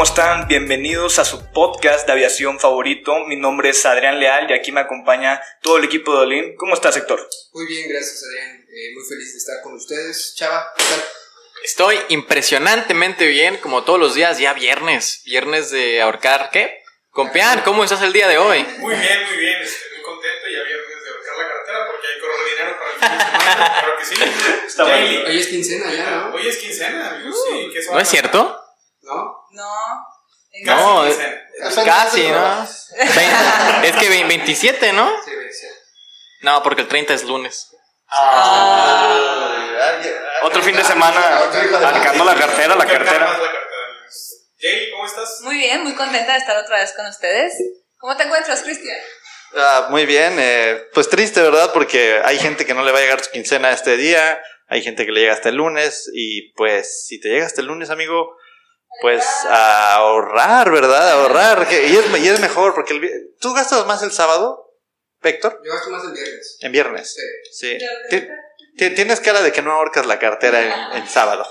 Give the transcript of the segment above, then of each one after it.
¿Cómo están? Bienvenidos a su podcast de aviación favorito. Mi nombre es Adrián Leal y aquí me acompaña todo el equipo de Olin. ¿Cómo estás, Héctor? Muy bien, gracias Adrián. Eh, muy feliz de estar con ustedes. Chava, ¿qué tal? Estoy impresionantemente bien, como todos los días, ya viernes. Viernes de ahorcar, ¿qué? Compián, ¿cómo estás el día de hoy? Muy bien, muy bien, estoy muy contento. Ya viernes de ahorcar la cartera porque hay correr dinero para el fin de semana. Claro que sí. Está Ya, bueno. y- Hoy es quincena ya, ¿no? Hoy es quincena, amigos. Sí, ¿qué son? ¿No es cierto? ¿No? Casi. Casi, ¿no? Es que ve- 27, ¿no? Sí, sí. No, porque el 30 es lunes. Otro fin de semana arcando la cartera, la ¿Qué cargas cartera. Jay, ¿cómo estás? Muy bien, muy contenta de estar otra vez con ustedes. ¿Cómo te encuentras, Cristian? Ah, muy bien, eh, pues triste, ¿verdad? Porque hay gente que no le va a llegar su quincena este día, hay gente que le llega hasta el lunes y pues si te llega hasta el lunes, amigo, pues a ahorrar, ¿verdad? A ahorrar. que- y, es, y es mejor porque el, tú gastas más el sábado, Héctor, Yo gasto más el viernes. en viernes. Sí. Sí. Ti- ti- Tienes cara de que no ahorcas la cartera en, en sábado.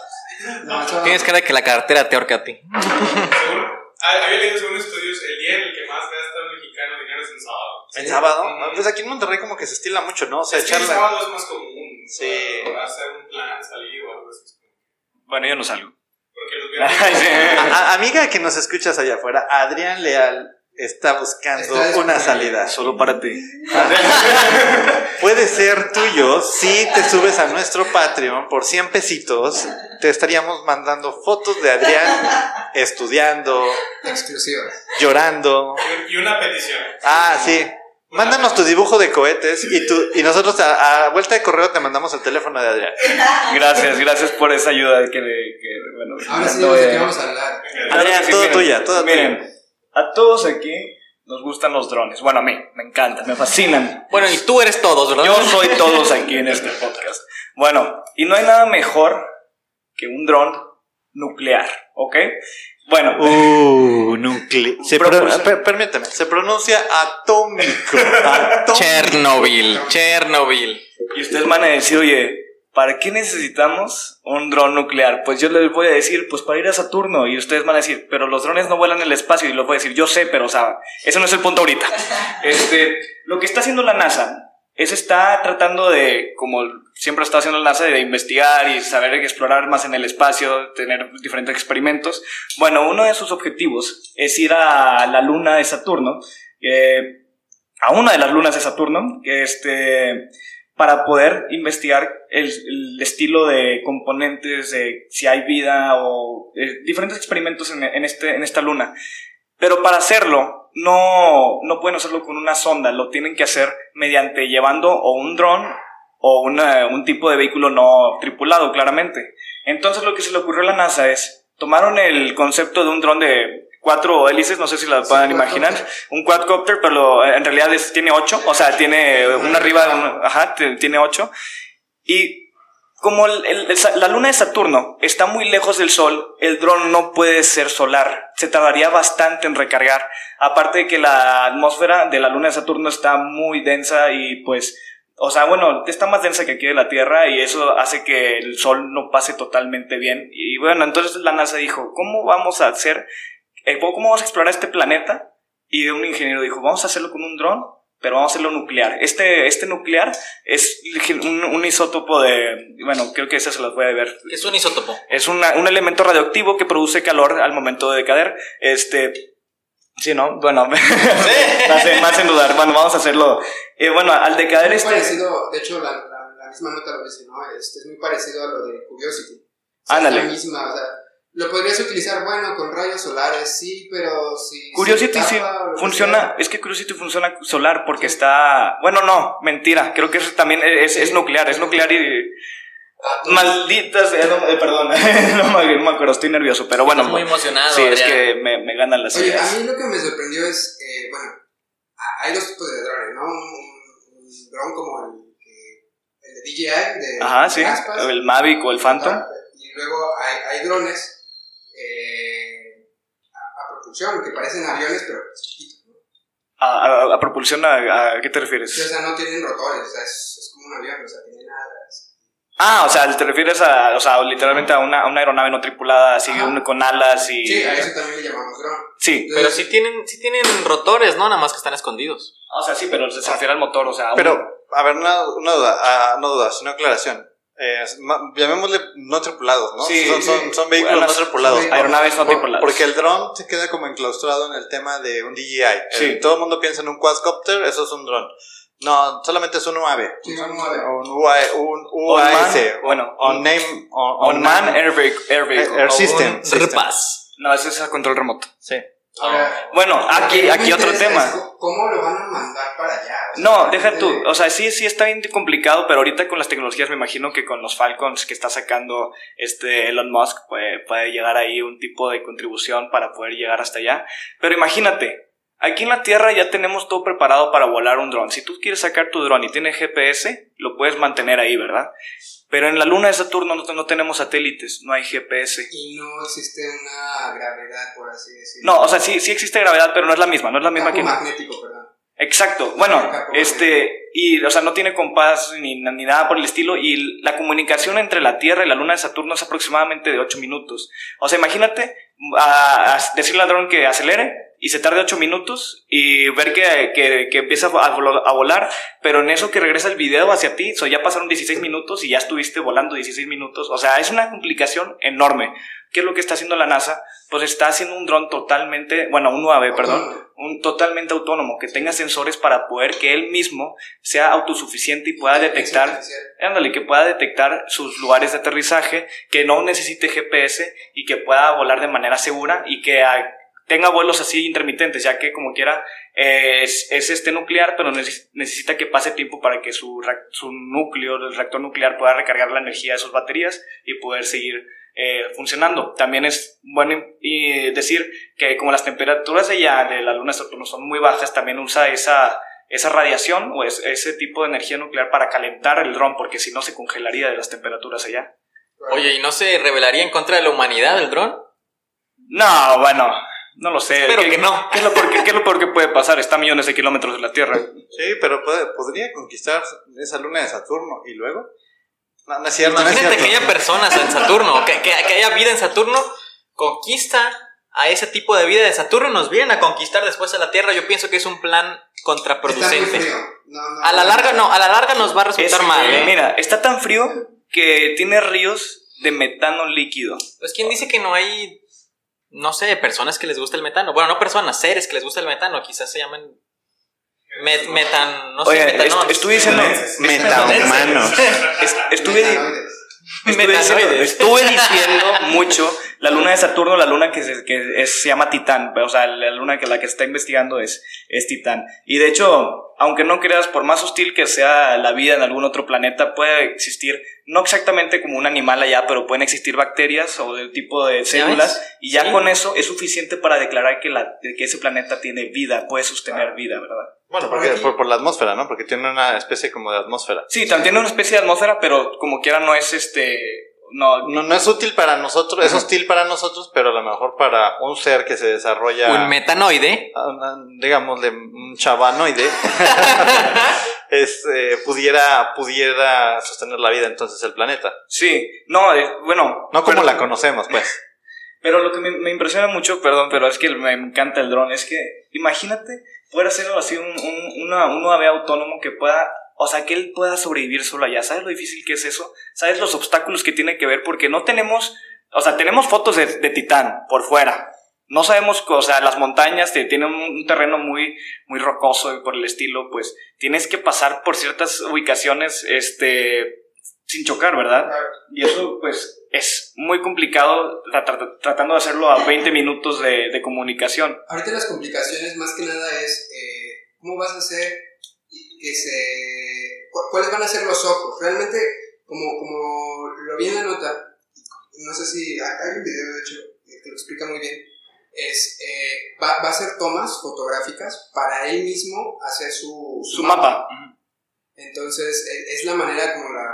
No, eso- Tienes cara de que la cartera te ahorca a ti. Según, ah, había leído según estudios, el día en el que más gasta un mexicano dinero es en sábado. ¿En sábado? Ah, Pues aquí en Monterrey como que se estila mucho, ¿no? O sea, Es que el echarla... sábado es más común. Sí. Para hacer un plan, salir o algo así. Bueno, yo no salgo. Porque los viernes. Ay, sí. A- amiga que nos escuchas allá afuera, Adrián Leal está buscando Está una salida. Solo para ti. Puede ser tuyo si te subes a nuestro Patreon por 100 pesitos. Te estaríamos mandando fotos de Adrián estudiando, Exclusiva. llorando. Y una petición. Ah, sí. Mándanos tu dibujo de cohetes y, tu, y nosotros a, a vuelta de correo te mandamos el teléfono de Adrián. Gracias, gracias por esa ayuda que, que bueno. Ahora sí, no, de qué vamos a hablar. Adrián, todo tuya, todo Miren, a todos aquí nos gustan los drones. Bueno, a mí me encantan, me fascinan. Bueno, y tú eres todos, ¿verdad? Yo soy todos aquí en este podcast. Bueno, y no hay nada mejor que un dron nuclear, ¿ok? Bueno, Uh, nucle- se per- permíteme, se pronuncia atómico. atómico. Chernobyl, Chernobyl. y ustedes van a decir, oye, ¿para qué necesitamos un dron nuclear? Pues yo les voy a decir, pues para ir a Saturno. Y ustedes van a decir, pero los drones no vuelan en el espacio. Y les voy a decir, yo sé, pero o sea, ese no es el punto ahorita. Este, lo que está haciendo la NASA es está tratando de, como siempre está haciendo la NASA, de investigar y saber explorar más en el espacio, tener diferentes experimentos. Bueno, uno de sus objetivos es ir a la luna de Saturno, eh, a una de las lunas de Saturno, este, para poder investigar el, estilo de componentes, de si hay vida o eh, diferentes experimentos en, en este, en esta luna. Pero para hacerlo, no, no pueden hacerlo con una sonda, lo tienen que hacer mediante llevando o un dron o una- un tipo de vehículo no tripulado, claramente. Entonces lo que se le ocurrió a la NASA es, tomaron el concepto de un dron de cuatro hélices, no sé si la puedan imaginar, un quadcopter, pero lo- en realidad es- tiene ocho, o sea, tiene una arriba, un- ajá, tiene ocho. Y como el- la luna de Saturno está muy lejos del Sol, el dron no puede ser solar. Se tardaría bastante en recargar. Aparte de que la atmósfera de la luna de Saturno está muy densa y pues, o sea, bueno, está más densa que aquí de la Tierra y eso hace que el Sol no pase totalmente bien. Y bueno, entonces la NASA dijo, ¿cómo vamos a hacer, eh, cómo vamos a explorar este planeta? Y un ingeniero dijo, vamos a hacerlo con un dron, pero vamos a hacerlo nuclear. Este, este nuclear es un, un isótopo de, bueno, creo que esa se las voy a ver. Es un isótopo. Es una- un elemento radioactivo que produce calor al momento de decader. Este, sí, ¿no? Bueno, hace más en dudar. Bueno, vamos a hacerlo. Eh, bueno, al decader Es muy este... parecido, de hecho, la, la, la misma nota lo dice, ¿no? Este, es muy parecido a lo de Curiosity. O sea, Ándale. Es la misma, o sea, Lo podrías utilizar, bueno, con rayos solares, sí, pero si... Curiosity sí funciona, sea, es que Curiosity funciona solar porque está, bueno, no, mentira, creo que eso también es, es nuclear, es nuclear y ah, maldita sea, no, eh, perdón, no, me, no acuerdo, estoy nervioso, pero bueno, Estás muy emocionado, sí, es que me, me ganan las Oye, a mí lo que me sorprendió es, eh, bueno, hay dos tipos de drones, ¿no? Un, un, un dron como el, que, el de DJI, de, Ajá, de sí, aspas, el Mavic o el Phantom. Y luego hay, hay drones propulsión, que parecen aviones, pero chiquitos, ¿no? A, a- a propulsión, a, a qué te Sí, o refieres? sea, no tienen rotores, o sea, es, es como un avión, o sea, tienen alas. Ah, o sea, te refieres a, o sea, literalmente a una, a una aeronave no tripulada, así, un- con alas y... Sí, a eso también le llamamos dron. Sí, Pero sí tienen, sí tienen rotores, ¿no? Nada más que están escondidos. o sea, sí, pero se refiere al motor, o sea... un- Pero, a ver, una, una duda, ah, no duda, sino aclaración. Eh, llamémosle no tripulados, ¿no? Sí, son, sí. son, son vehículos Buenas- no tripulados. sí, aeronaves no Por- tripuladas. Porque el dron se queda como enclaustrado en el tema de un DJI. Sí. Eh, todo el mundo piensa en un quadcopter, eso es un dron. No, solamente es un UAV. Sí, un UAV. Un UAV, un On man, UAS. bueno, On on, name. on man air vehicle. Air vehicle. Air O system. un system. No, ese es a control remoto. Sí. Ahora, Bueno, aquí, aquí otro tema. es ¿Cómo lo van a mandar para allá? O sea, No, deja tú. de- O sea, sí, sí está bien complicado, pero ahorita con las tecnologías me imagino que con los Falcons que está sacando este Elon Musk puede, puede llegar ahí un tipo de contribución para poder llegar hasta allá. Pero imagínate, aquí en la Tierra ya tenemos todo preparado para volar un dron. Si tú quieres sacar tu dron y tiene GPS, lo puedes mantener ahí, ¿verdad? Pero en la luna de Saturno no, no tenemos satélites, no hay GPS. Y no existe una gravedad, por así decirlo. No, o sea, sí, sí existe gravedad, pero no es la misma, no es la misma que... magnético, perdón. Exacto, bueno, este, y, o sea, no tiene compás ni, ni nada por el estilo, y la comunicación entre la Tierra y la Luna de Saturno es aproximadamente de 8 minutos. O sea, imagínate a, a decirle al dron que acelere y se tarde 8 minutos y ver que, que, que empieza a, vol- a volar, pero en eso que regresa el video hacia ti, o sea, ya pasaron 16 minutos y ya estuviste volando 16 minutos. O sea, es una complicación enorme. ¿Qué es lo que está haciendo la NASA? Pues está haciendo un dron totalmente, bueno, un UAV, perdón, un totalmente autónomo, que tenga sensores para poder que él mismo sea autosuficiente y pueda detectar, ándale, que pueda detectar sus lugares de aterrizaje, que no necesite GPS y que pueda volar de manera segura y que tenga vuelos así intermitentes, ya que como quiera eh, es, es este nuclear, pero neces- necesita que pase tiempo para que su, su núcleo, el reactor nuclear, pueda recargar la energía de sus baterías y poder seguir eh, funcionando. También es bueno y decir que como las temperaturas de allá de la luna de Saturno son muy bajas, también usa esa, esa radiación o es- ese tipo de energía nuclear para calentar el dron, porque si no se congelaría de las temperaturas allá. Oye, ¿y no se rebelaría en contra de la humanidad el dron? No, bueno, no lo sé. Espero ¿Qué- que no. ¿Qué es lo peor que, qué es lo peor que puede pasar? Está a millones de kilómetros de la Tierra. Sí, pero puede- podría conquistar esa luna de Saturno y luego. No, no es cierto, no es Imagínate cierto. que haya personas en Saturno, que, que, que haya vida en Saturno, conquista a ese tipo de vida de Saturno y nos vienen a conquistar después a la Tierra. Yo pienso que es un plan contraproducente. frío. No, no, A la larga no, a la larga nos va a resultar Es- mal. ¿eh? Mira, está tan frío que tiene ríos de metano líquido. Pues quién dice que no hay, no sé, personas que les gusta el metano. Bueno, no personas, seres que les gusta el metano. Quizás se llaman met, metan, no sé, Oye, metanol. est- estuve diciendo. Metahumanos. es- estuve. Estuve diciendo, estuve diciendo mucho la luna de Saturno, la luna que se, que es- se llama Titán. O sea, la luna que la que está investigando es, es Titán. Y de hecho, aunque no creas, por más hostil que sea la vida en algún otro planeta, puede existir, no exactamente como un animal allá, pero pueden existir bacterias o del tipo de células. Y ya Sí. con eso es suficiente para declarar que, la, que ese planeta tiene vida, puede sostener vida, ¿verdad? Bueno, porque, por, por la atmósfera, ¿no? Porque tiene una especie como de atmósfera. Sí, también tiene una especie de atmósfera, pero como quiera no es este. No, No, no es útil para nosotros, es hostil para nosotros, pero a lo mejor para un ser que se desarrolla. Un metanoide. ah, digámosle, un chavanoide, es, eh, pudiera, pudiera sostener la vida entonces el planeta. Sí, no, eh, bueno. No como pero- la conocemos, pues. Pero lo que me, me impresiona mucho, perdón, pero es que me encanta el dron, es que imagínate poder hacerlo así, un, un, una, un UAV autónomo que pueda, o sea, que él pueda sobrevivir solo allá. ¿Sabes lo difícil que es eso? ¿Sabes los obstáculos que tiene que ver? Porque no tenemos, o sea, tenemos fotos de, de Titán por fuera. No sabemos, o sea, las montañas tienen un terreno muy, muy rocoso y por el estilo, pues tienes que pasar por ciertas ubicaciones, este, sin chocar, ¿verdad? Y eso, pues, es muy complicado tra- tra- tratando de hacerlo a 20 minutos de, de comunicación. Ahorita las complicaciones más que nada es eh, cómo vas a hacer que se... cu- ¿Cuáles van a ser los ojos? Realmente, como, como lo vi en la nota, no sé si hay hay un video de hecho que lo explica muy bien, es, eh, va, va a hacer tomas fotográficas para él mismo hacer su, Su mapa. Ujú. Entonces, e- es la manera como, la,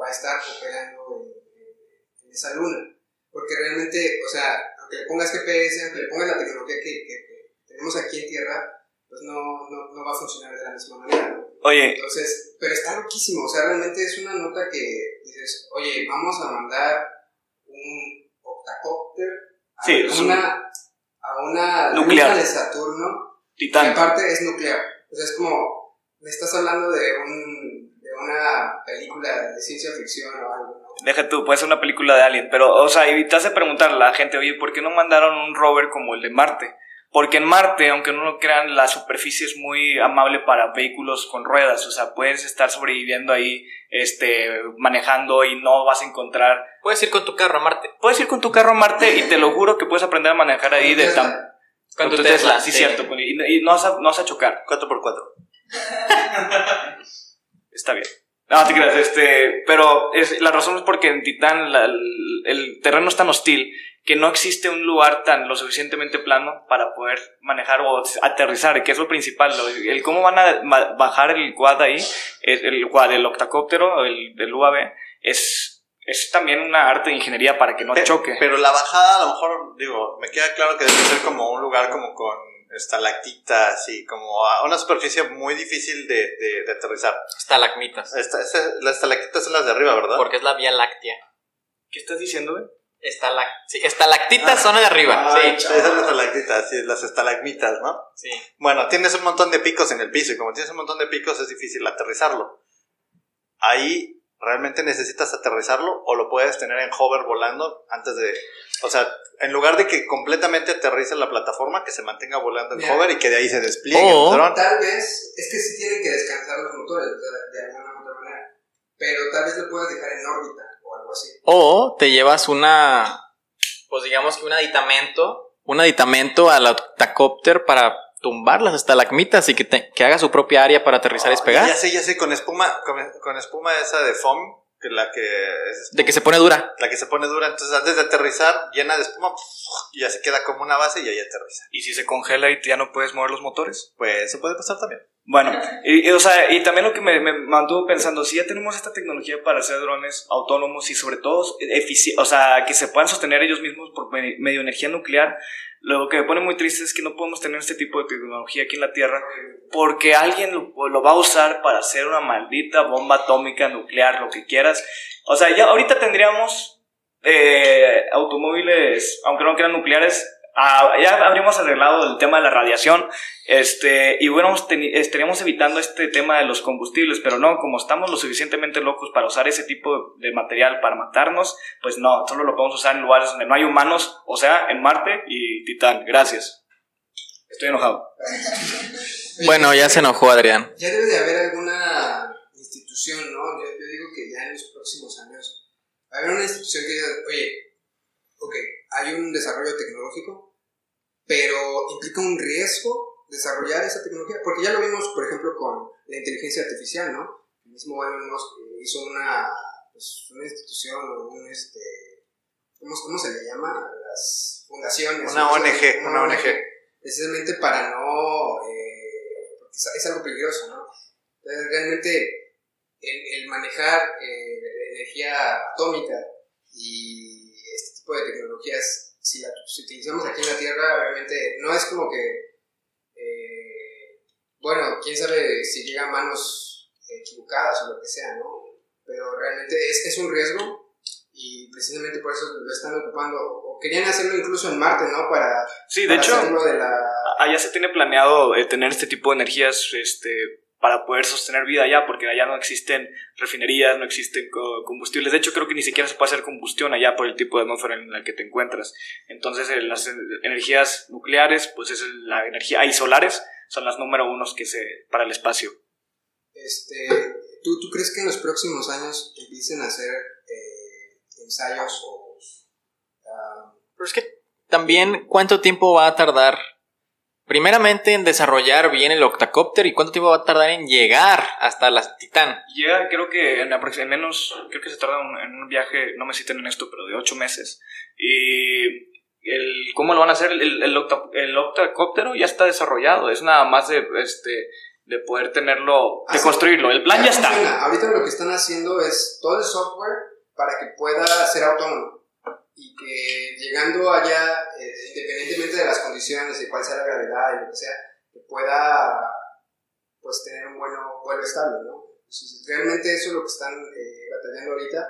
va a estar operando en, en- en esa luna. Porque realmente, o sea, aunque le pongas GPS, aunque le pongas la tecnología que, que- que tenemos aquí en Tierra, pues no, no, no va a funcionar de la misma manera. ¿no? Oye, Entonces, pero está loquísimo. O sea, realmente es una nota que dices, oye, vamos a mandar un octacópter a Sí, una, a una Nuclear. luna de Saturno y Titán. aparte es nuclear. O sea, es como, me estás hablando de, un, una película de ciencia ficción o algo, ¿no? Deja tú, puede ser una película de Alien, pero, o sea, y te hace preguntar a la gente, oye, ¿por qué no mandaron un rover como el de Marte? Porque en Marte, aunque no lo crean, la superficie es muy amable para vehículos con ruedas, o sea, puedes estar sobreviviendo ahí, este, manejando y no vas a encontrar... Puedes ir con tu carro a Marte. Puedes ir con tu carro a Marte y te lo juro que puedes aprender a manejar ahí de tan... Con tu Tesla. sí, cierto, y, y no, vas a, no vas a chocar. 4x4. Está bien. No, te creas, este, pero es, la razón es porque en Titán la- el, terreno es tan hostil que no existe un lugar tan lo suficientemente plano para poder manejar o aterrizar, que es lo principal. lo- el cómo van a bajar el quad ahí, el, quad, el octacóptero, el, el UAV, es, es también una arte de ingeniería para que no Pe- choque. Pero la bajada, a lo mejor, digo, me queda claro que debe ser como un lugar como con estalactitas y como a una superficie muy difícil de, de, de aterrizar. Estalagmitas. Esta, esa- las estalactitas son las de arriba, ¿verdad? Porque es la Vía Láctea. ¿Qué estás diciendo, güey? Estalac sí, estalactitas son de arriba. Ah, sí. Esas son las estalactitas, sí, las estalagmitas, ¿no? sí. Bueno, tienes un montón de picos en el piso y como tienes un montón de picos es difícil aterrizarlo. Ahí realmente necesitas aterrizarlo o lo puedes tener en hover volando antes de... O sea, en lugar de que completamente aterrice la plataforma, que se mantenga volando en Mira. hover y que de ahí se despliegue O- el dron. Tal vez, es que sí tienen que descansar los motores de, de alguna u otra manera, pero tal vez lo puedas dejar en órbita o algo así. O te llevas una, pues digamos que un aditamento, un aditamento al octacópter para tumbar las estalagmitas y que, te- que haga su propia área para aterrizar y despegar. Ya sé, ya sé, con espuma, con, con espuma esa de foam, que la que es De que se pone dura. la que se pone dura, entonces antes de aterrizar, llena de espuma, y ya se queda como una base y ahí aterriza. ¿Y si se congela y ya no puedes mover los motores? Pues eso puede pasar también. Bueno, y, o sea, y también lo que me, me mantuvo pensando, si ya tenemos esta tecnología para hacer drones autónomos y sobre todo o sea, que se puedan sostener ellos mismos por me- medio energía nuclear, lo que me pone muy triste es que no podemos tener este tipo de tecnología aquí en la Tierra porque alguien lo, va a usar para hacer una maldita bomba atómica, nuclear, lo que quieras. O sea, ya ahorita tendríamos eh, automóviles, aunque no quieran nucleares, ah, ya habríamos arreglado el tema de la radiación este, y hubiéramos teni- estaríamos evitando este tema de los combustibles, pero no, como estamos lo suficientemente locos para usar ese tipo de material para matarnos, pues no, solo lo podemos usar en lugares donde no hay humanos, o sea, en Marte y Titán. Gracias. Estoy enojado. Bueno, ya se enojó Adrián. Ya debe de haber alguna institución, ¿no? Yo, yo digo que ya en los próximos años va a haber una institución que diga, oye, ok, hay un desarrollo tecnológico, pero implica un riesgo desarrollar esa tecnología, porque ya lo vimos, por ejemplo, con la inteligencia artificial, ¿no? El mismo Elon Musk eh, hizo una, pues, una institución o un, este, ¿cómo, ¿cómo se le llama? Las fundaciones. Una ¿no? ONG, una ONG. Precisamente para no, eh, porque es, es algo peligroso, ¿no? Entonces, realmente, el, el manejar eh, energía atómica y este tipo de tecnologías, si la si utilizamos aquí en la Tierra, realmente no es como que, eh, bueno, quién sabe si llega a manos equivocadas o lo que sea, ¿no? Pero realmente es, es un riesgo y precisamente por eso lo están ocupando, o querían hacerlo incluso en Marte, ¿no? Para, Sí, de para hecho, hacerlo de la... allá se tiene planeado eh, tener este tipo de energías este, para poder sostener vida allá, porque allá no existen refinerías, no existen co- combustibles. De hecho, creo que ni siquiera se puede hacer combustión allá por el tipo de atmósfera en la que te encuentras. Entonces, eh, las en- energías nucleares, pues es la energía, y solares, son las número unos que se, para el espacio. Este, ¿tú, ¿tú crees que en los próximos años empiecen a hacer eh, ensayos o... ah, Pero es que también, ¿cuánto tiempo va a tardar? Primeramente en desarrollar bien el octacóptero y cuánto tiempo va a tardar en llegar hasta la Titán. Llega, creo que en, en menos, creo que se tarda un- en un viaje, no me citen en esto, pero de ocho meses. Y el, ¿cómo lo van a hacer? El, el, octa- el octacóptero ya está desarrollado, es nada más de, este, de poder tenerlo, de Ah, sí. construirlo. El plan ya está. Ahorita lo que están haciendo es todo el software para que pueda ser autónomo y que llegando allá, eh, independientemente de las condiciones, de cuál sea la gravedad y lo que sea, que pueda pues tener un bueno, vuelo estable, ¿no? Entonces, realmente eso es lo que están eh, batallando ahorita.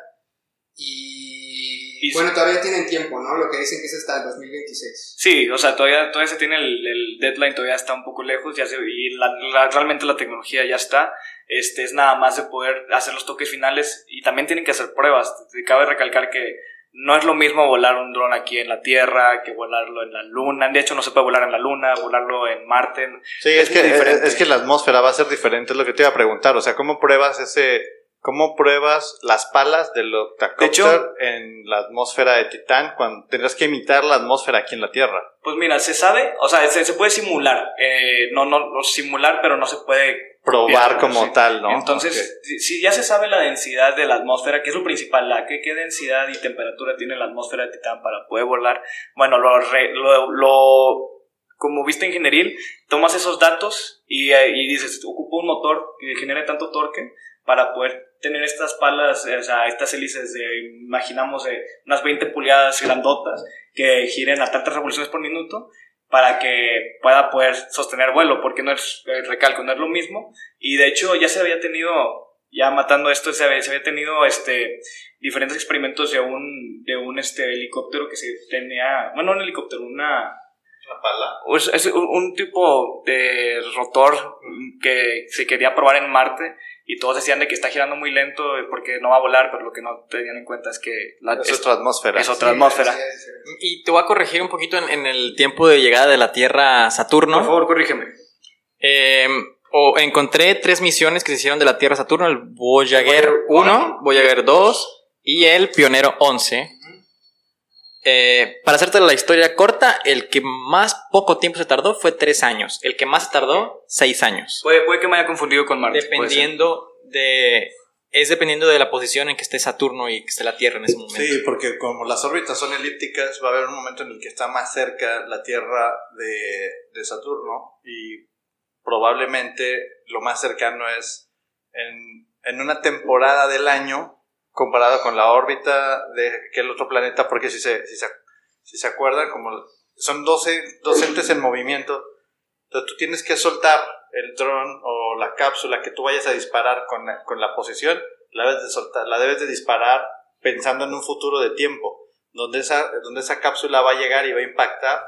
Y, Y bueno, sí. todavía tienen tiempo, ¿no? Lo que dicen que es hasta el 2026. Sí, o sea, todavía, todavía se tiene el, el deadline, todavía está un poco lejos, ya se, y la- la- realmente la tecnología ya está. Este, es nada más de poder hacer los toques finales y también tienen que hacer pruebas. Cabe recalcar que no es lo mismo volar un dron aquí en la Tierra que volarlo en la Luna. De hecho, no se puede volar en la Luna, volarlo en Marte. Sí, es, Es que, diferente. es que la atmósfera va a ser diferente, es lo que te iba a preguntar. O sea, ¿cómo pruebas ese, cómo pruebas las palas del octacopter De en la atmósfera de Titán cuando tendrás que imitar la atmósfera aquí en la Tierra? Pues mira, se sabe, o sea, se, se puede simular. eh, no, no simular, pero no se puede Probar como sí. tal, ¿no? Entonces, si, si ya se sabe la densidad de la atmósfera, que es lo principal, la que, qué densidad y temperatura tiene la atmósfera de Titán para poder volar, bueno, lo, re- lo, lo- como vista ingenieril, tomas esos datos y, eh, y dices, ocupo un motor que genere tanto torque para poder tener estas palas, o sea, estas hélices de, imaginamos, de unas 20 pulgadas grandotas que giren a tantas revoluciones por minuto para que pueda poder sostener vuelo, porque no es, eh, recalco, no es lo mismo. Y de hecho ya se había tenido, ya matando esto, se había, se había tenido este, diferentes experimentos de un, de un este, helicóptero que se tenía, bueno, un helicóptero, una, Una pala. es, es un, tipo de rotor que se quería probar en Marte y todos decían de que está girando muy lento eh, porque no va a volar, pero lo que no tenían en cuenta es que la, Es es- otra atmósfera. es otra atmósfera. Sí. Y te voy a corregir un poquito en, en el tiempo de llegada de la Tierra a Saturno. Por favor, corrígeme. Eh, o encontré tres misiones que se hicieron de la Tierra a Saturno: el Voyager 1, Voyager 2 y el Pionero 11. Eh, para hacerte la historia corta, el que más poco tiempo se tardó fue tres años. El que más se tardó, seis años. Puede, puede que me haya confundido con Marte. Dependiendo de. Es dependiendo de la posición en que esté Saturno y que esté la Tierra en ese momento. Sí, porque como las órbitas son elípticas, va a haber un momento en el que está más cerca la Tierra de, de Saturno y probablemente lo más cercano es en, en una temporada del año comparado con la órbita de aquel otro planeta, porque si se, si se, si se acuerdan, como son 12, dos entes en movimiento, entonces tú tienes que soltar el dron o la cápsula que tú vayas a disparar con la, con la posición, la debes de soltar, la debes de disparar pensando en un futuro de tiempo, donde esa, donde esa cápsula va a llegar y va a impactar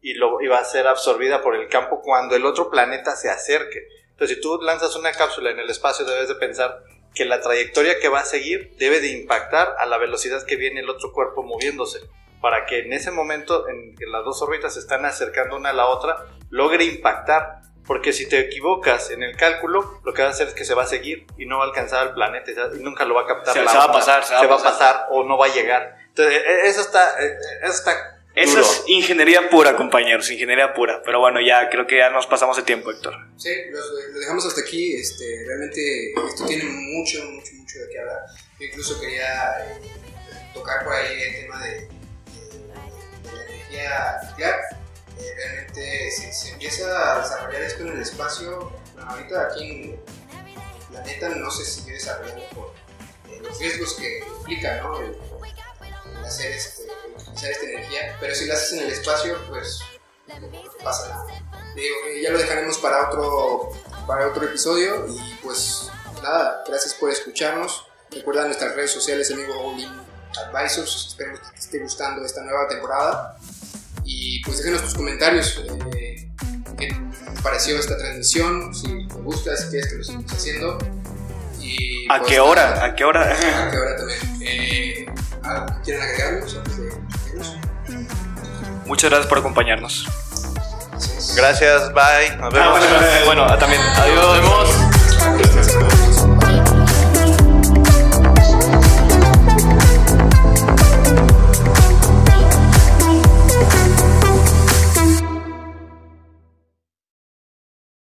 y, lo, y va a ser absorbida por el campo cuando el otro planeta se acerque. Entonces, si tú lanzas una cápsula en el espacio, debes de pensar que la trayectoria que va a seguir debe de impactar a la velocidad que viene el otro cuerpo moviéndose, para que en ese momento en que las dos órbitas se están acercando una a la otra, logre impactar. Porque si te equivocas en el cálculo, lo que va a hacer es que se va a seguir y no va a alcanzar al planeta y nunca lo va a captar. Se- la se va a pasar, se va a va a pasar. pasar o no va a llegar. Entonces, e- eso está, e- eso está Eso es ingeniería pura, compañeros, ingeniería pura. Pero bueno, ya creo que ya nos pasamos de tiempo, Héctor. Sí, los dejamos hasta aquí. Este, realmente esto tiene mucho, mucho, mucho de qué hablar. Yo incluso quería eh, tocar por ahí el tema de, de- de la energía nuclear. Eh, realmente se, se empieza a desarrollar esto en el espacio. Bueno, ahorita aquí en el planeta no se sigue desarrollando por eh, los riesgos que implica ¿no? el, el hacer este, utilizar esta energía. Pero si lo haces en el espacio, pues no pasa nada. Digo, eh, ya lo dejaremos para otro, para otro episodio y pues nada, gracias por escucharnos. Recuerda nuestras redes sociales, amigo Olin Advisors. Esperemos que te esté gustando esta nueva temporada. Y pues déjenos tus comentarios. eh, ¿Qué te pareció esta transmisión? Si te gusta, si quieres que lo sigamos haciendo. Y, ¿A pues, qué hora? nada, ¿A qué hora? ¿A qué hora también? Eh, ¿Algo que quieran agregarnos? Muchas gracias por acompañarnos. Gracias, bye. Nos vemos. Ah, bueno, bueno, también. Adiós. Nos vemos.